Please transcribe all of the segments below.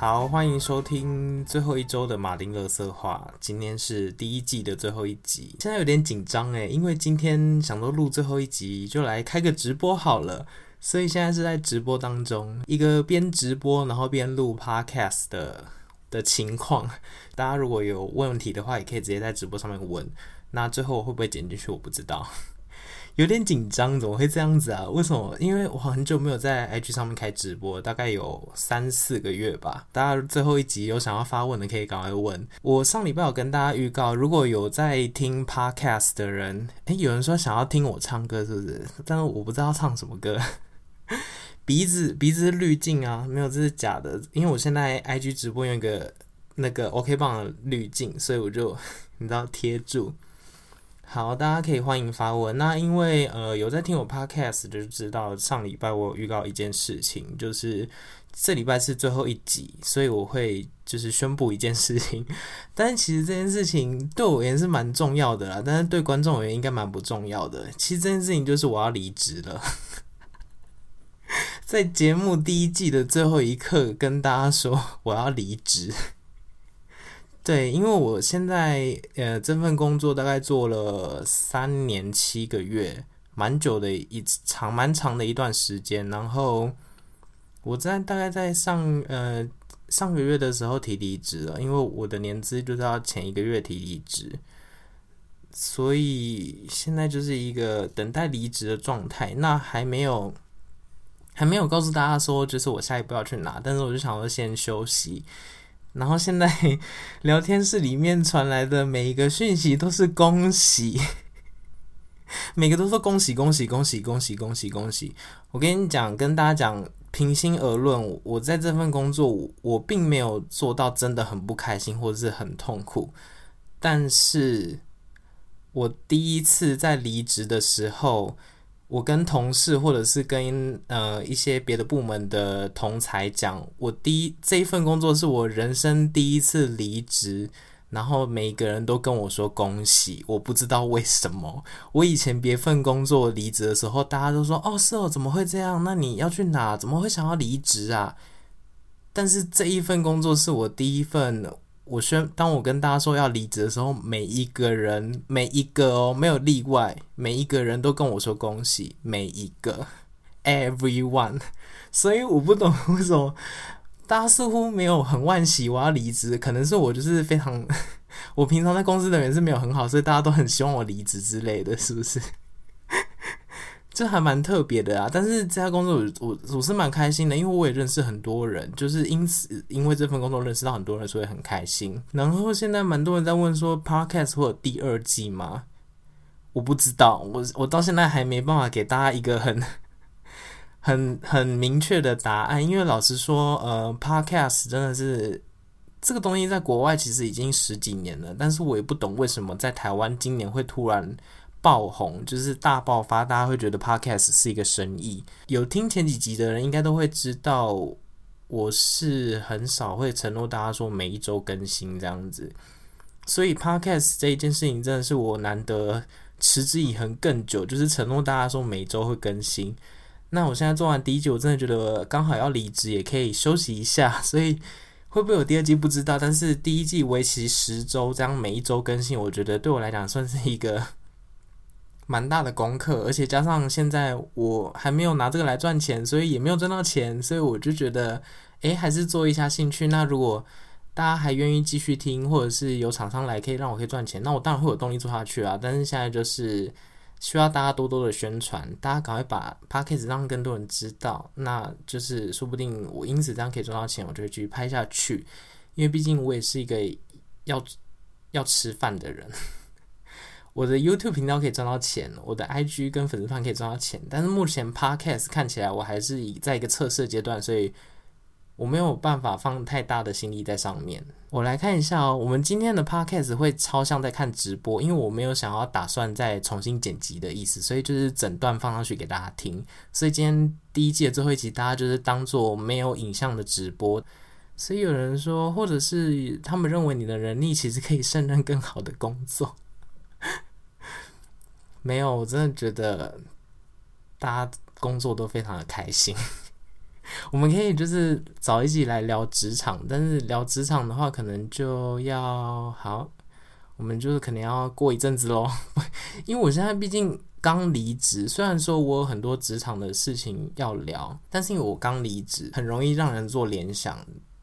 好，欢迎收听最后一周的马丁乐色话。今天是第一季的最后一集，现在有点紧张诶，因为今天想说录最后一集，就来开个直播好了。所以现在是在直播当中，一个边直播然后边录 podcast 的的情况。大家如果有问题的话，也可以直接在直播上面问。那最后会不会剪进去，我不知道。有点紧张，怎么会这样子啊？为什么？因为我很久没有在 IG 上面开直播，大概有三四个月吧。大家最后一集有想要发问的，可以赶快问。我上礼拜有跟大家预告，如果有在听 Podcast 的人，诶，有人说想要听我唱歌，是不是？但是我不知道唱什么歌。鼻子鼻子滤镜啊，没有，这是假的。因为我现在 IG 直播用一个那个 OK 棒的滤镜，所以我就 你知道贴住。好，大家可以欢迎发问。那因为呃有在听我 podcast 就知道上礼拜我有预告一件事情，就是这礼拜是最后一集，所以我会就是宣布一件事情。但是其实这件事情对我而言是蛮重要的啦，但是对观众而言应该蛮不重要的。其实这件事情就是我要离职了，在节目第一季的最后一刻跟大家说我要离职。对，因为我现在呃这份工作大概做了三年七个月，蛮久的一长蛮长的一段时间。然后我在大概在上呃上个月的时候提离职了，因为我的年资就是要前一个月提离职，所以现在就是一个等待离职的状态。那还没有还没有告诉大家说就是我下一步要去哪，但是我就想说先休息。然后现在 聊天室里面传来的每一个讯息都是恭喜，每个都说恭喜恭喜恭喜恭喜恭喜恭喜！我跟你讲，跟大家讲，平心而论，我在这份工作，我并没有做到真的很不开心或者是很痛苦，但是我第一次在离职的时候。我跟同事或者是跟呃一些别的部门的同才讲，我第一这一份工作是我人生第一次离职，然后每个人都跟我说恭喜，我不知道为什么。我以前别份工作离职的时候，大家都说哦是哦，怎么会这样？那你要去哪？怎么会想要离职啊？但是这一份工作是我第一份。我宣，当我跟大家说要离职的时候，每一个人，每一个哦，没有例外，每一个人都跟我说恭喜，每一个，everyone。所以我不懂为什么大家似乎没有很惋惜我要离职，可能是我就是非常，我平常在公司的人是没有很好，所以大家都很希望我离职之类的，是不是？这还蛮特别的啊，但是这家工作我我我是蛮开心的，因为我也认识很多人，就是因此因为这份工作认识到很多人，所以很开心。然后现在蛮多人在问说，Podcast 会有第二季吗？我不知道，我我到现在还没办法给大家一个很很很明确的答案，因为老实说，呃，Podcast 真的是这个东西在国外其实已经十几年了，但是我也不懂为什么在台湾今年会突然。爆红就是大爆发，大家会觉得 Podcast 是一个生意。有听前几集的人应该都会知道，我是很少会承诺大家说每一周更新这样子。所以 Podcast 这一件事情真的是我难得持之以恒更久，就是承诺大家说每周会更新。那我现在做完第一集，我真的觉得刚好要离职，也可以休息一下。所以会不会有第二季不知道，但是第一季为期十周，这样每一周更新，我觉得对我来讲算是一个。蛮大的功课，而且加上现在我还没有拿这个来赚钱，所以也没有赚到钱，所以我就觉得，诶，还是做一下兴趣。那如果大家还愿意继续听，或者是有厂商来可以让我可以赚钱，那我当然会有动力做下去啊。但是现在就是需要大家多多的宣传，大家赶快把 Podcast 让更多人知道，那就是说不定我因此这样可以赚到钱，我就会继续拍下去。因为毕竟我也是一个要要吃饭的人。我的 YouTube 频道可以赚到钱，我的 IG 跟粉丝团可以赚到钱，但是目前 Podcast 看起来我还是以在一个测试阶段，所以我没有办法放太大的心力在上面。我来看一下哦，我们今天的 Podcast 会超像在看直播，因为我没有想要打算再重新剪辑的意思，所以就是整段放上去给大家听。所以今天第一季的最后一集，大家就是当做没有影像的直播。所以有人说，或者是他们认为你的能力其实可以胜任更好的工作。没有，我真的觉得大家工作都非常的开心。我们可以就是早一起来聊职场，但是聊职场的话，可能就要好，我们就是可能要过一阵子喽，因为我现在毕竟刚离职，虽然说我有很多职场的事情要聊，但是因为我刚离职，很容易让人做联想。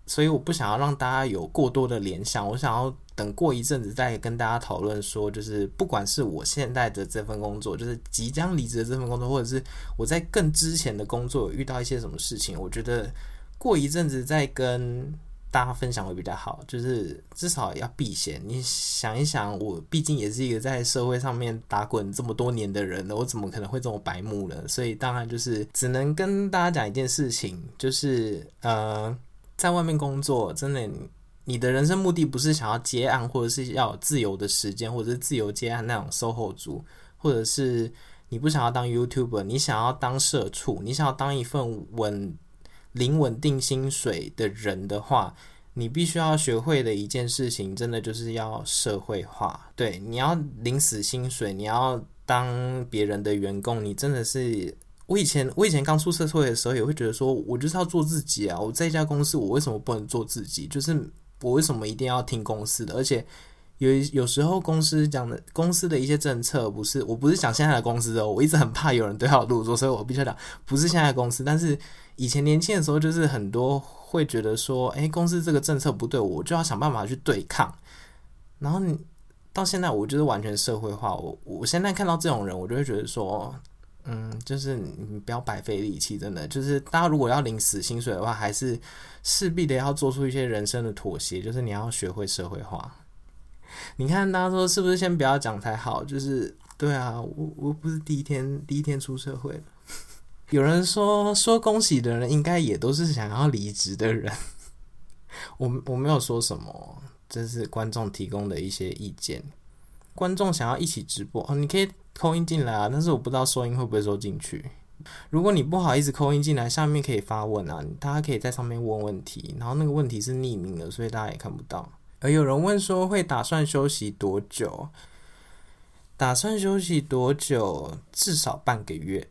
所以我不想要让大家有过多的联想，我想要等过一阵子再跟大家讨论说，就是不管是我现在的这份工作，就是即将离职的这份工作，或者是我在更之前的工作遇到一些什么事情，我觉得过一阵子再跟大家分享会比较好，就是至少要避嫌。你想一想，我毕竟也是一个在社会上面打滚这么多年的人了，我怎么可能会这么白目呢？所以当然就是只能跟大家讲一件事情，就是呃。在外面工作，真的，你的人生目的不是想要接案，或者是要有自由的时间，或者是自由接案那种 SOHO 族，或者是你不想要当 YouTuber，你想要当社畜，你想要当一份稳、零稳定薪水的人的话，你必须要学会的一件事情，真的就是要社会化。对，你要领死薪水，你要当别人的员工，你真的是。我以前我以前刚出社会的时候，也会觉得说，我就是要做自己啊！我在一家公司，我为什么不能做自己？就是我为什么一定要听公司的？而且有有时候公司讲的公司的一些政策，不是我不是讲现在的公司哦，我一直很怕有人对号入座，所以我必须讲不是现在公司。但是以前年轻的时候，就是很多会觉得说，诶，公司这个政策不对，我就要想办法去对抗。然后你到现在，我就是完全社会化。我我现在看到这种人，我就会觉得说。嗯，就是你不要白费力气，真的就是大家如果要领死薪水的话，还是势必得要做出一些人生的妥协，就是你要学会社会化。你看大家说是不是先不要讲才好？就是对啊，我我不是第一天第一天出社会，有人说说恭喜的人应该也都是想要离职的人。我我没有说什么，这是观众提供的一些意见。观众想要一起直播哦，你可以。扣音进来啊，但是我不知道收音会不会收进去。如果你不好意思扣音进来，下面可以发问啊，大家可以在上面问问题，然后那个问题是匿名的，所以大家也看不到。而有人问说会打算休息多久？打算休息多久？至少半个月。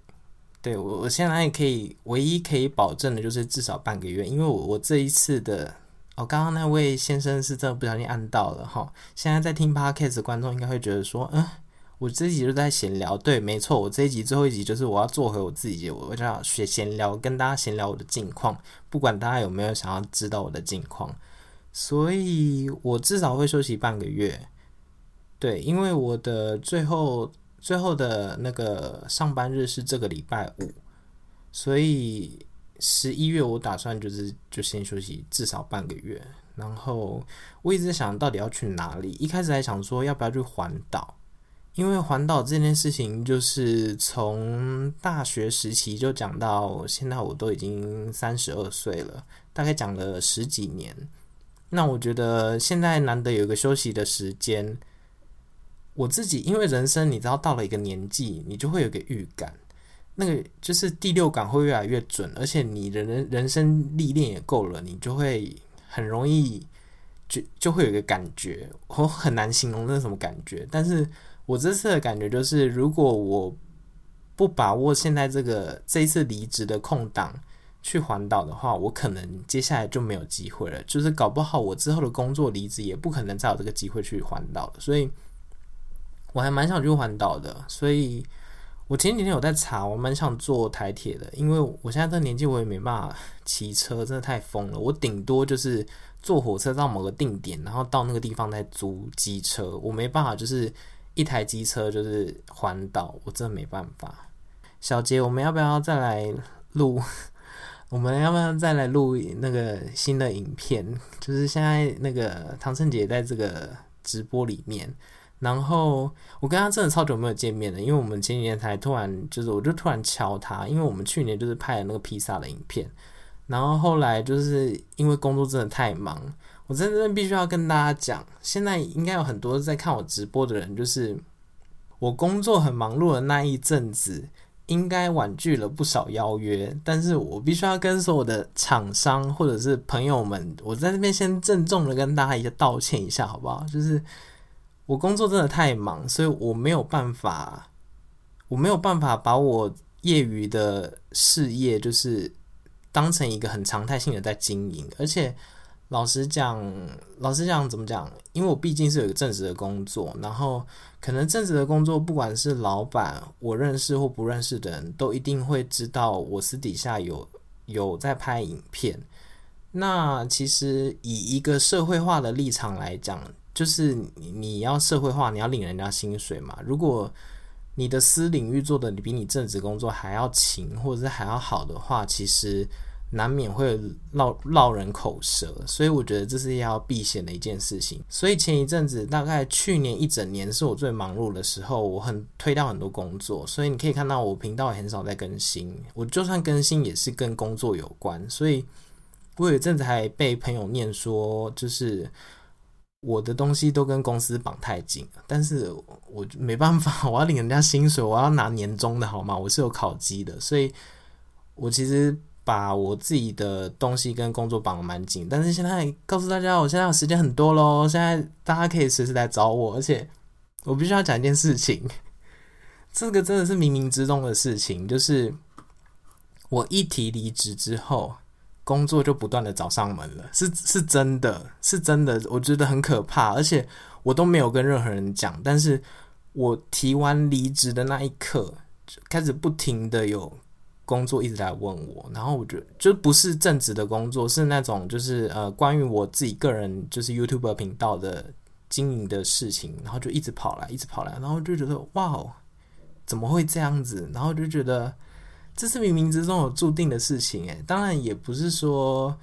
对，我，我现在可以唯一可以保证的就是至少半个月，因为我我这一次的哦，刚刚那位先生是真的不小心按到了哈。现在在听 Podcast 观众应该会觉得说，嗯。我这一集就在闲聊，对，没错，我这一集最后一集就是我要做回我自己，我就要学闲聊，跟大家闲聊我的近况，不管大家有没有想要知道我的近况，所以我至少会休息半个月，对，因为我的最后最后的那个上班日是这个礼拜五，所以十一月我打算就是就先休息至少半个月，然后我一直想到底要去哪里，一开始还想说要不要去环岛。因为环岛这件事情，就是从大学时期就讲到现在，我都已经三十二岁了，大概讲了十几年。那我觉得现在难得有一个休息的时间，我自己因为人生，你知道到了一个年纪，你就会有个预感，那个就是第六感会越来越准，而且你的人人生历练也够了，你就会很容易就就会有一个感觉，我很难形容那什么感觉，但是。我这次的感觉就是，如果我不把握现在这个这一次离职的空档去环岛的话，我可能接下来就没有机会了。就是搞不好我之后的工作离职也不可能再有这个机会去环岛了。所以我还蛮想去环岛的。所以我前几天有在查，我蛮想坐台铁的，因为我现在这年纪我也没办法骑车，真的太疯了。我顶多就是坐火车到某个定点，然后到那个地方再租机车，我没办法就是。一台机车就是环岛，我真的没办法。小杰，我们要不要再来录？我们要不要再来录那个新的影片？就是现在那个唐胜杰在这个直播里面，然后我跟他真的超久没有见面了，因为我们前几天才突然就是，我就突然敲他，因为我们去年就是拍了那个披萨的影片，然后后来就是因为工作真的太忙。我真的必须要跟大家讲，现在应该有很多在看我直播的人，就是我工作很忙碌的那一阵子，应该婉拒了不少邀约。但是我必须要跟所有的厂商或者是朋友们，我在这边先郑重的跟大家一个道歉一下，好不好？就是我工作真的太忙，所以我没有办法，我没有办法把我业余的事业就是。当成一个很常态性的在经营，而且老实讲，老实讲怎么讲？因为我毕竟是有一个正职的工作，然后可能正职的工作，不管是老板我认识或不认识的人都一定会知道我私底下有有在拍影片。那其实以一个社会化的立场来讲，就是你你要社会化，你要领人家薪水嘛。如果你的私领域做的比你正职工作还要勤，或者是还要好的话，其实难免会落落人口舌。所以我觉得这是要避嫌的一件事情。所以前一阵子，大概去年一整年是我最忙碌的时候，我很推掉很多工作。所以你可以看到我频道也很少在更新。我就算更新，也是跟工作有关。所以我有一阵子还被朋友念说，就是。我的东西都跟公司绑太紧，但是我没办法，我要领人家薪水，我要拿年终的好吗？我是有考绩的，所以我其实把我自己的东西跟工作绑得蛮紧。但是现在告诉大家，我现在时间很多喽，现在大家可以随时来找我，而且我必须要讲一件事情，这个真的是冥冥之中的事情，就是我一提离职之后。工作就不断的找上门了，是是真的，是真的，我觉得很可怕，而且我都没有跟任何人讲，但是我提完离职的那一刻，开始不停的有工作一直来问我，然后我觉就不是正职的工作，是那种就是呃关于我自己个人就是 YouTube 频道的经营的事情，然后就一直跑来，一直跑来，然后就觉得哇，怎么会这样子？然后就觉得。这是冥冥之中有注定的事情，诶，当然也不是说，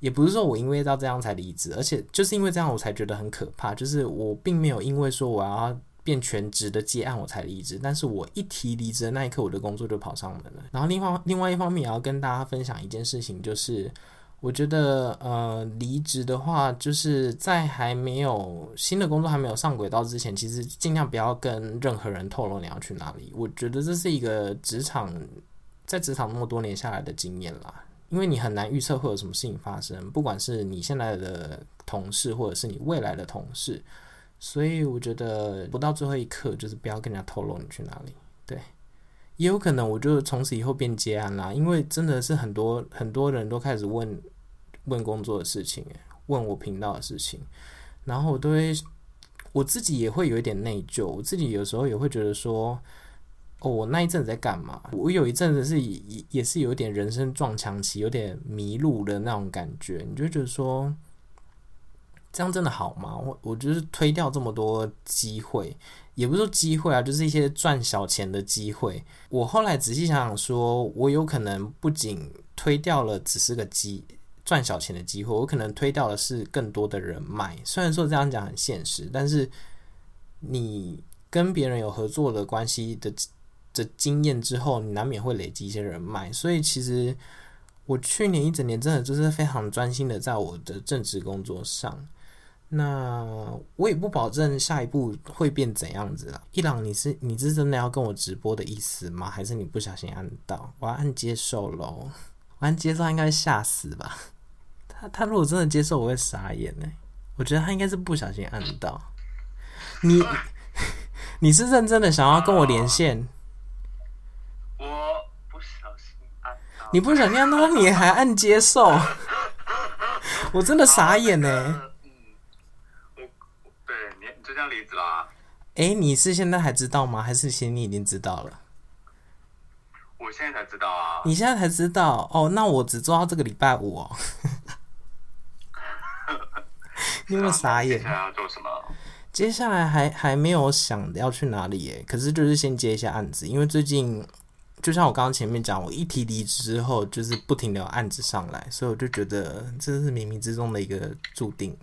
也不是说我因为到这样才离职，而且就是因为这样我才觉得很可怕。就是我并没有因为说我要变全职的接案我才离职，但是我一提离职的那一刻，我的工作就跑上门了。然后另外另外一方面也要跟大家分享一件事情，就是我觉得呃离职的话，就是在还没有新的工作还没有上轨道之前，其实尽量不要跟任何人透露你要去哪里。我觉得这是一个职场。在职场那么多年下来的经验啦，因为你很难预测会有什么事情发生，不管是你现在的同事，或者是你未来的同事，所以我觉得不到最后一刻，就是不要跟人家透露你去哪里。对，也有可能我就从此以后变接案啦，因为真的是很多很多人都开始问问工作的事情，问我频道的事情，然后我都会我自己也会有一点内疚，我自己有时候也会觉得说。哦，我那一阵子在干嘛？我有一阵子是也也是有点人生撞墙期，有点迷路的那种感觉。你就觉得说，这样真的好吗？我我就是推掉这么多机会，也不是说机会啊，就是一些赚小钱的机会。我后来仔细想想说，我有可能不仅推掉了只是个机赚小钱的机会，我可能推掉的是更多的人脉。虽然说这样讲很现实，但是你跟别人有合作的关系的。的经验之后，你难免会累积一些人脉，所以其实我去年一整年真的就是非常专心的在我的正职工作上。那我也不保证下一步会变怎样子了。伊朗，你是你是真的要跟我直播的意思吗？还是你不小心按到？我要按接受喽。我按接受，应该吓死吧？他他如果真的接受，我会傻眼呢。我觉得他应该是不小心按到。你 你是认真的想要跟我连线？你不想念他，你还按接受？我真的傻眼呢。嗯，我对你就这样离职啦。哎、欸，你是现在还知道吗？还是其实你已经知道了？我现在才知道啊。你现在才知道哦？那我只做到这个礼拜五哦。你有没有傻眼？接下来要做什么？接下来还还没有想要去哪里耶。可是就是先接一下案子，因为最近。就像我刚刚前面讲，我一提离职之后，就是不停的有案子上来，所以我就觉得这是冥冥之中的一个注定。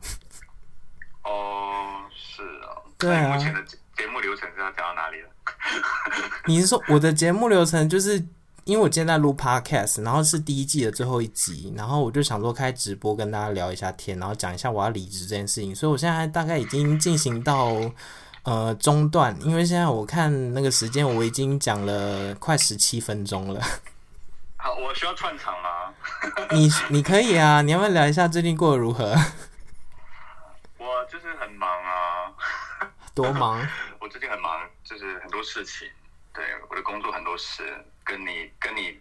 哦，是啊。对啊。目前的节目流程是要讲到哪里了？你是说我的节目流程就是因为我今天在录 podcast，然后是第一季的最后一集，然后我就想说开直播跟大家聊一下天，然后讲一下我要离职这件事情，所以我现在大概已经进行到。呃，中断，因为现在我看那个时间，我已经讲了快十七分钟了。好，我需要串场吗？你你可以啊，你要不要聊一下最近过得如何？我就是很忙啊。多忙？我最近很忙，就是很多事情。对，我的工作很多事，跟你跟你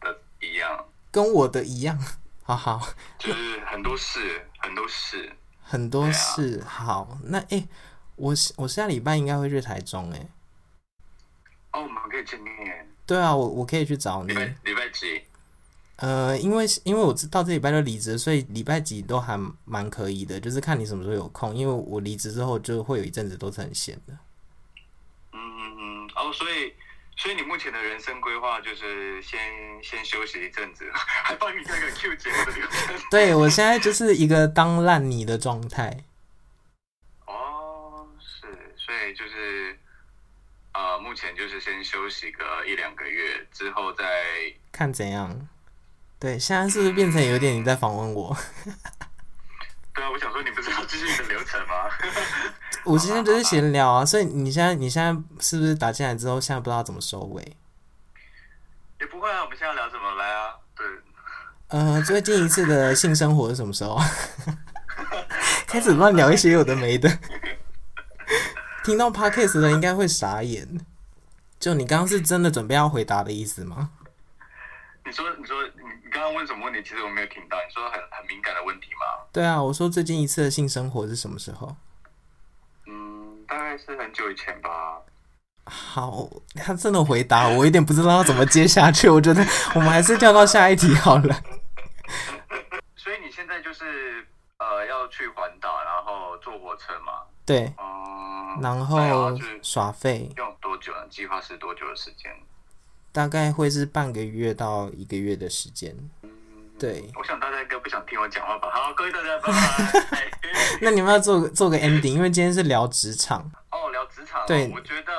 的一样。跟我的一样，好好，就是很多事，很多事，很多事。啊、好，那诶、欸，我我下礼拜应该会去台中诶、欸。哦，我们可以见面。对啊，我我可以去找你。礼拜礼拜几？呃，因为因为我知道这礼拜就离职，所以礼拜几都还蛮可以的，就是看你什么时候有空。因为我离职之后就会有一阵子都是很闲的。嗯嗯嗯，哦，所以所以你目前的人生规划就是先先休息一阵子，还帮你那个 Q 节目的流程。对，我现在就是一个当烂泥的状态。哦，是，所以就是呃，目前就是先休息个一两个月之后再看怎样。对，现在是不是变成有点你在访问我？对啊，我想说你不是要继续你的流程吗？我今天就是闲聊啊，所以你现在你现在是不是打进来之后，现在不知道怎么收尾？也不会啊，我们现在聊什么来啊？对，呃，最近一次的性生活是什么时候？开始乱聊一些有的没的，听到 podcast 的应该会傻眼。就你刚刚是真的准备要回答的意思吗？你说，你说，你你刚刚问什么问题？其实我没有听到。你说很很敏感的问题吗？对啊，我说最近一次的性生活是什么时候？嗯，大概是很久以前吧。好，他真的回答我，有点不知道要怎么接下去。我觉得我们还是跳到下一题好了。所以你现在就是呃要去环岛，然后坐火车嘛？对。嗯，然后耍费。用多久呢？计划是多久的时间？大概会是半个月到一个月的时间，对。我想大家应该不想听我讲话吧？好，各位大家拜拜。那你们要做做个 ending，因为今天是聊职场。哦，聊职场。对，我觉得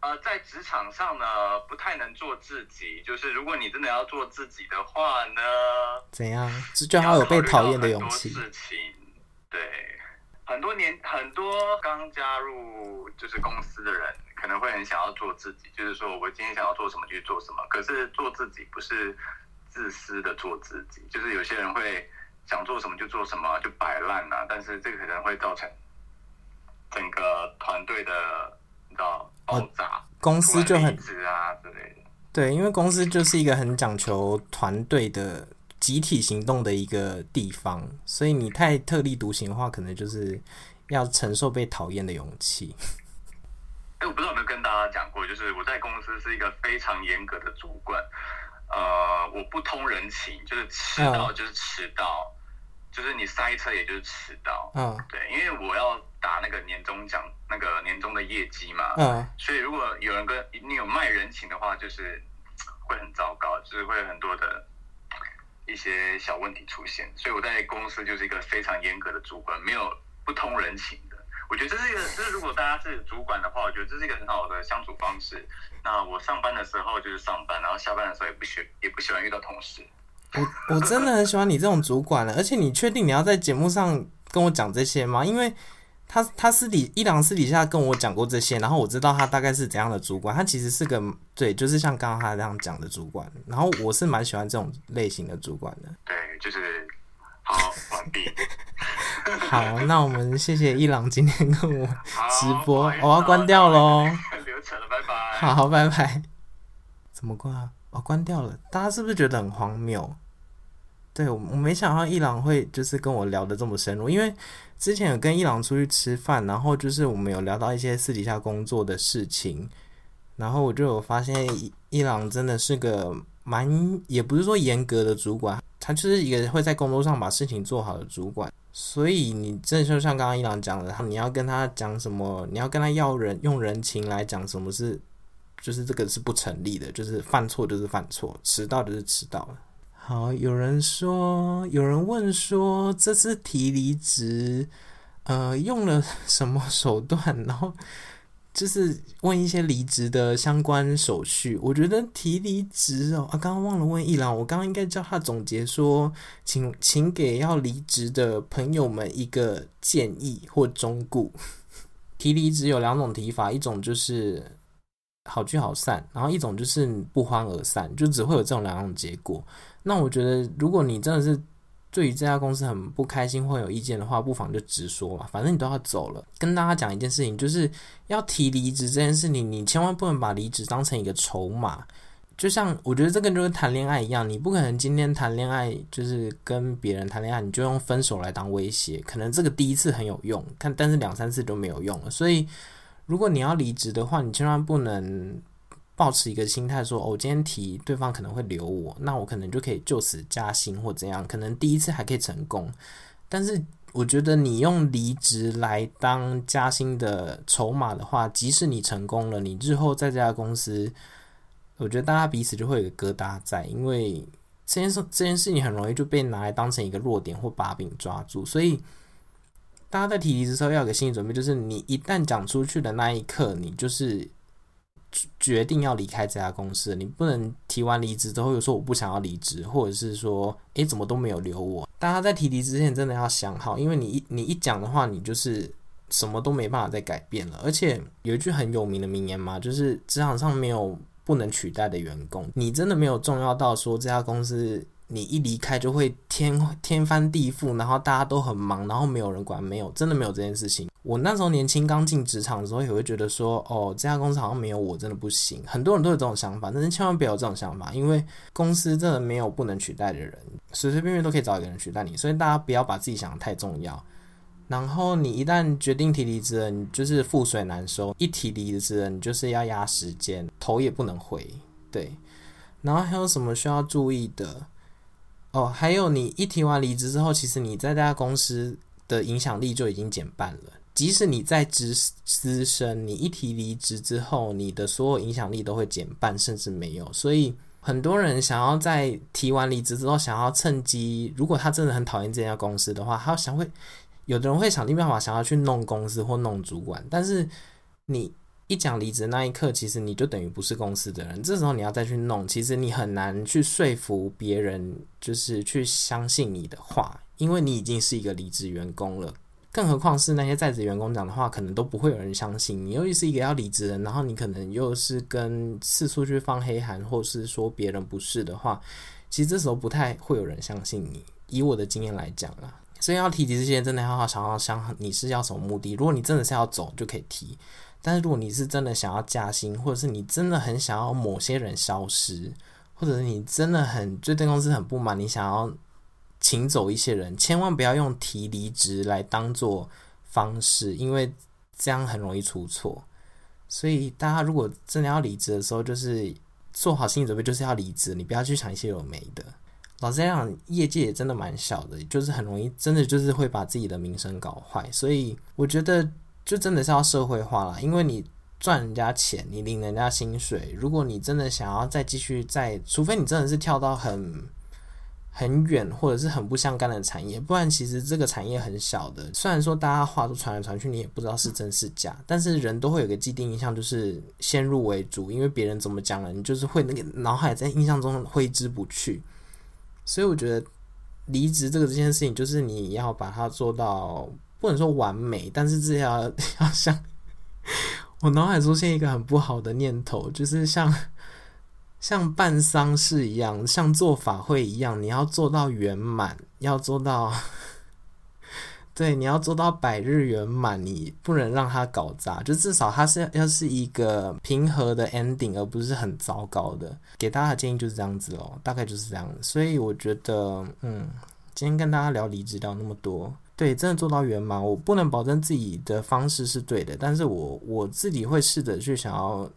呃，在职场上呢，不太能做自己。就是如果你真的要做自己的话呢，怎样？就要有被讨厌的勇气。事情，对。很多年，很多刚加入就是公司的人。可能会很想要做自己，就是说我今天想要做什么就去做什么。可是做自己不是自私的做自己，就是有些人会想做什么就做什么，就摆烂啊。但是这个可能会造成整个团队的你知道爆炸，哦、公司就很啊之类的。对，因为公司就是一个很讲求团队的集体行动的一个地方，所以你太特立独行的话，可能就是要承受被讨厌的勇气。哎，我不知道有没有跟大家讲过，就是我在公司是一个非常严格的主管，呃，我不通人情，就是迟到就是迟到，嗯、就是你塞车也就是迟到，嗯，对，因为我要打那个年终奖，那个年终的业绩嘛，嗯，所以如果有人跟你有卖人情的话，就是会很糟糕，就是会有很多的一些小问题出现，所以我在公司就是一个非常严格的主管，没有不通人情的。我觉得这是一个，就是如果大家是主管的话，我觉得这是一个很好的相处方式。那我上班的时候就是上班，然后下班的时候也不喜也不喜欢遇到同事。我我真的很喜欢你这种主管了，而且你确定你要在节目上跟我讲这些吗？因为他他私底伊朗私底下跟我讲过这些，然后我知道他大概是怎样的主管。他其实是个对，就是像刚刚他这样讲的主管。然后我是蛮喜欢这种类型的主管的。对，就是好完毕。好，那我们谢谢伊朗今天跟我直播，我要关掉喽。流程了，拜拜。好，拜拜。怎么关啊？哦，关掉了。大家是不是觉得很荒谬？对，我没想到伊朗会就是跟我聊得这么深入，因为之前有跟伊朗出去吃饭，然后就是我们有聊到一些私底下工作的事情，然后我就有发现伊朗真的是个蛮，也不是说严格的主管，他就是一个会在工作上把事情做好的主管。所以你这就像刚刚伊朗讲的，你要跟他讲什么？你要跟他要人用人情来讲什么是，就是这个是不成立的，就是犯错就是犯错，迟到就是迟到了。好，有人说，有人问说，这次提离职，呃，用了 什么手段？然后。就是问一些离职的相关手续，我觉得提离职哦，啊，刚刚忘了问一郎，我刚刚应该叫他总结说，请请给要离职的朋友们一个建议或忠告。提离职有两种提法，一种就是好聚好散，然后一种就是不欢而散，就只会有这种两种结果。那我觉得，如果你真的是。对于这家公司很不开心或有意见的话，不妨就直说嘛，反正你都要走了。跟大家讲一件事情，就是要提离职这件事情，你千万不能把离职当成一个筹码。就像我觉得这个就是谈恋爱一样，你不可能今天谈恋爱就是跟别人谈恋爱，你就用分手来当威胁。可能这个第一次很有用，看但是两三次就没有用了。所以如果你要离职的话，你千万不能抱持一个心态说，哦，今天提对方可能会留我，那我可能就可以就此加薪或怎样。可能第一次还可以成功，但是我觉得你用离职来当加薪的筹码的话，即使你成功了，你日后在这家公司。我觉得大家彼此就会有个疙瘩在，因为这件事这件事情很容易就被拿来当成一个弱点或把柄抓住，所以大家在提离职的时候要有个心理准备，就是你一旦讲出去的那一刻，你就是决定要离开这家公司，你不能提完离职之后又说我不想要离职，或者是说诶怎么都没有留我。大家在提离职之前真的要想好，因为你一你一讲的话，你就是什么都没办法再改变了。而且有一句很有名的名言嘛，就是职场上没有。不能取代的员工，你真的没有重要到说这家公司你一离开就会天天翻地覆，然后大家都很忙，然后没有人管，没有，真的没有这件事情。我那时候年轻刚进职场的时候，也会觉得说，哦，这家公司好像没有我真的不行。很多人都有这种想法，但是千万不要有这种想法，因为公司真的没有不能取代的人，随随便便都可以找一个人取代你，所以大家不要把自己想得太重要。然后你一旦决定提离职了，你就是覆水难收。一提离职了，你就是要压时间，头也不能回。对，然后还有什么需要注意的？哦，还有你一提完离职之后，其实你在这家公司的影响力就已经减半了。即使你在职资深，你一提离职之后，你的所有影响力都会减半，甚至没有。所以很多人想要在提完离职之后，想要趁机，如果他真的很讨厌这家公司的话，他想会。有的人会想尽办法想要去弄公司或弄主管，但是你一讲离职那一刻，其实你就等于不是公司的人。这时候你要再去弄，其实你很难去说服别人，就是去相信你的话，因为你已经是一个离职员工了。更何况是那些在职员工讲的话，可能都不会有人相信你。尤其是一个要离职的人，然后你可能又是跟四处去放黑函，或是说别人不是的话，其实这时候不太会有人相信你。以我的经验来讲啦。所以要提离职之前，真的要好好想要想你是要什么目的。如果你真的是要走，就可以提；但是如果你是真的想要加薪，或者是你真的很想要某些人消失，或者是你真的很对这公司很不满，你想要请走一些人，千万不要用提离职来当做方式，因为这样很容易出错。所以大家如果真的要离职的时候，就是做好心理准备，就是要离职，你不要去想一些有没的。老实讲，业界也真的蛮小的，就是很容易，真的就是会把自己的名声搞坏。所以我觉得，就真的是要社会化啦，因为你赚人家钱，你领人家薪水，如果你真的想要再继续再，除非你真的是跳到很很远或者是很不相干的产业，不然其实这个产业很小的。虽然说大家话都传来传去，你也不知道是真是假，但是人都会有个既定印象，就是先入为主，因为别人怎么讲了，你就是会那个脑海在印象中挥之不去。所以我觉得离职这个这件事情，就是你要把它做到不能说完美，但是至少要，要像我脑海出现一个很不好的念头，就是像像办丧事一样，像做法会一样，你要做到圆满，要做到。对，你要做到百日圆满，你不能让它搞砸，就至少它是要是一个平和的 ending，而不是很糟糕的。给大家的建议就是这样子哦，大概就是这样。所以我觉得，嗯，今天跟大家聊离职聊那么多，对，真的做到圆满，我不能保证自己的方式是对的，但是我我自己会试着去想要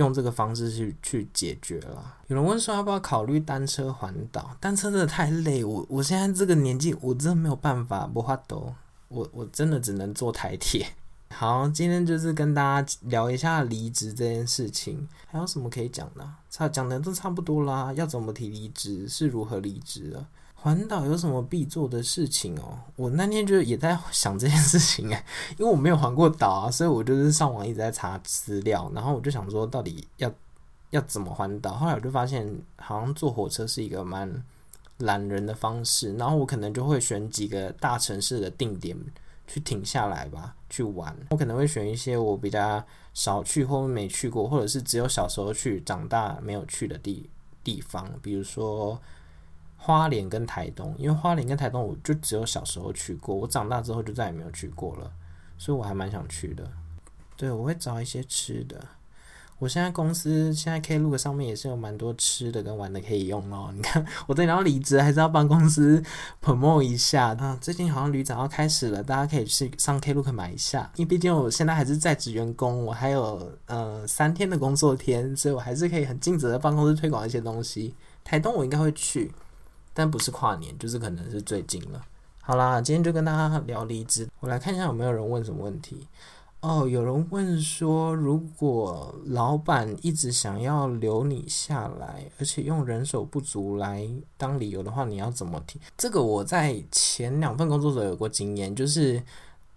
用这个方式去去解决了。有人问说要不要考虑单车环岛？单车真的太累，我我现在这个年纪，我真的没有办法，不发抖。我我真的只能坐台铁。好，今天就是跟大家聊一下离职这件事情，还有什么可以讲的？差讲的都差不多啦。要怎么提离职？是如何离职的？环岛有什么必做的事情哦？我那天就也在想这件事情哎，因为我没有环过岛啊，所以我就是上网一直在查资料，然后我就想说到底要要怎么环岛？后来我就发现，好像坐火车是一个蛮。懒人的方式，然后我可能就会选几个大城市的定点去停下来吧，去玩。我可能会选一些我比较少去或没去过，或者是只有小时候去、长大没有去的地地方，比如说花莲跟台东。因为花莲跟台东我就只有小时候去过，我长大之后就再也没有去过了，所以我还蛮想去的。对，我会找一些吃的。我现在公司现在 Klook 上面也是有蛮多吃的跟玩的可以用哦。你看，我等要离职还是要帮公司 promote 一下啊？最近好像旅展要开始了，大家可以去上 Klook 买一下。因为毕竟我现在还是在职员工，我还有呃三天的工作天，所以我还是可以很尽责的帮公司推广一些东西。台东我应该会去，但不是跨年，就是可能是最近了。好啦，今天就跟大家聊离职。我来看一下有没有人问什么问题。哦，有人问说，如果老板一直想要留你下来，而且用人手不足来当理由的话，你要怎么提？这个我在前两份工作中有过经验，就是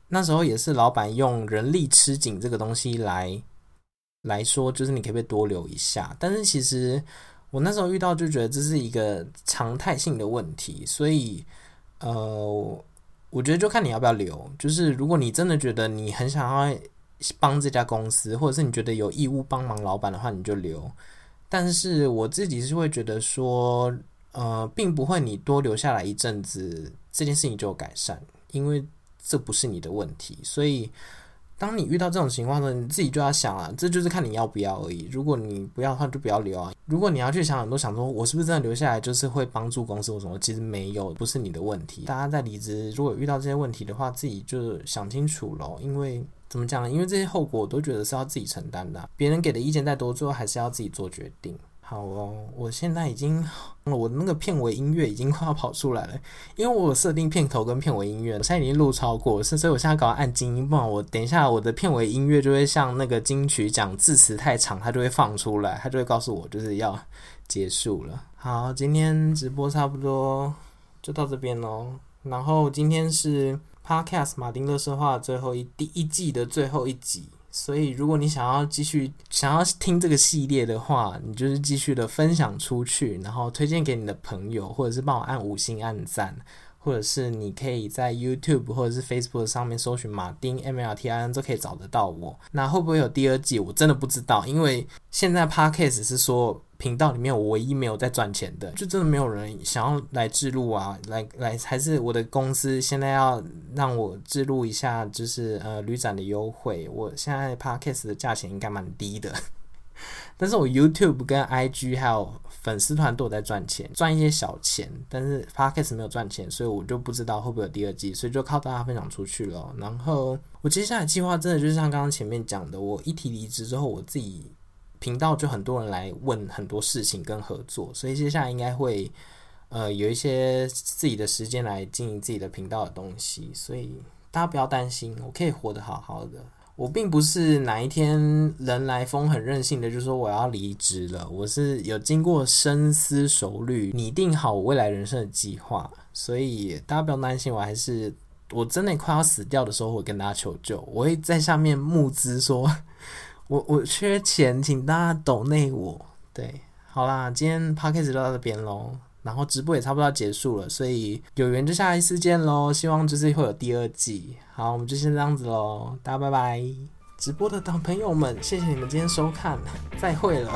那时候也是老板用人力吃紧这个东西来来说，就是你可不可以多留一下？但是其实我那时候遇到就觉得这是一个常态性的问题，所以呃。我觉得就看你要不要留，就是如果你真的觉得你很想要帮这家公司，或者是你觉得有义务帮忙老板的话，你就留。但是我自己是会觉得说，呃，并不会你多留下来一阵子，这件事情就有改善，因为这不是你的问题，所以。当你遇到这种情况呢，你自己就要想啊，这就是看你要不要而已。如果你不要的话，就不要留啊。如果你要去想很多，想说我是不是真的留下来就是会帮助公司或什么，其实没有，不是你的问题。大家在离职，如果遇到这些问题的话，自己就想清楚咯。因为怎么讲呢？因为这些后果我都觉得是要自己承担的，别人给的意见再多，最后还是要自己做决定。好哦，我现在已经，我那个片尾音乐已经快要跑出来了，因为我设定片头跟片尾音乐，我现在已经录超过，是所以我现在搞按静音，不然我等一下我的片尾音乐就会像那个金曲奖字词太长，它就会放出来，它就会告诉我就是要结束了。好，今天直播差不多就到这边喽，然后今天是 Podcast 马丁垃圾话最后一第一季的最后一集。所以，如果你想要继续想要听这个系列的话，你就是继续的分享出去，然后推荐给你的朋友，或者是帮我按五星按赞。或者是你可以在 YouTube 或者是 Facebook 上面搜寻马丁 M L T I N 都可以找得到我。那会不会有第二季？我真的不知道，因为现在 Podcast 是说频道里面我唯一没有在赚钱的，就真的没有人想要来置入啊，来来还是我的公司现在要让我置入一下，就是呃旅展的优惠。我现在 Podcast 的价钱应该蛮低的。但是我 YouTube 跟 IG 还有粉丝团都有在赚钱，赚一些小钱，但是 Podcast 没有赚钱，所以我就不知道会不会有第二季，所以就靠大家分享出去了。然后我接下来计划真的就是像刚刚前面讲的，我一提离职之后，我自己频道就很多人来问很多事情跟合作，所以接下来应该会呃有一些自己的时间来经营自己的频道的东西，所以大家不要担心，我可以活得好好的。我并不是哪一天人来疯很任性的就说我要离职了，我是有经过深思熟虑，拟定好我未来人生的计划，所以大家不要担心，我还是我真的快要死掉的时候，我会跟大家求救，我会在下面募资说，我我缺钱，请大家抖内我。对，好啦，今天 podcast 就到这边喽。然后直播也差不多要结束了，所以有缘就下一次见喽。希望这次会有第二季。好，我们就先这样子喽，大家拜拜。直播的朋友们，谢谢你们今天收看，再会了。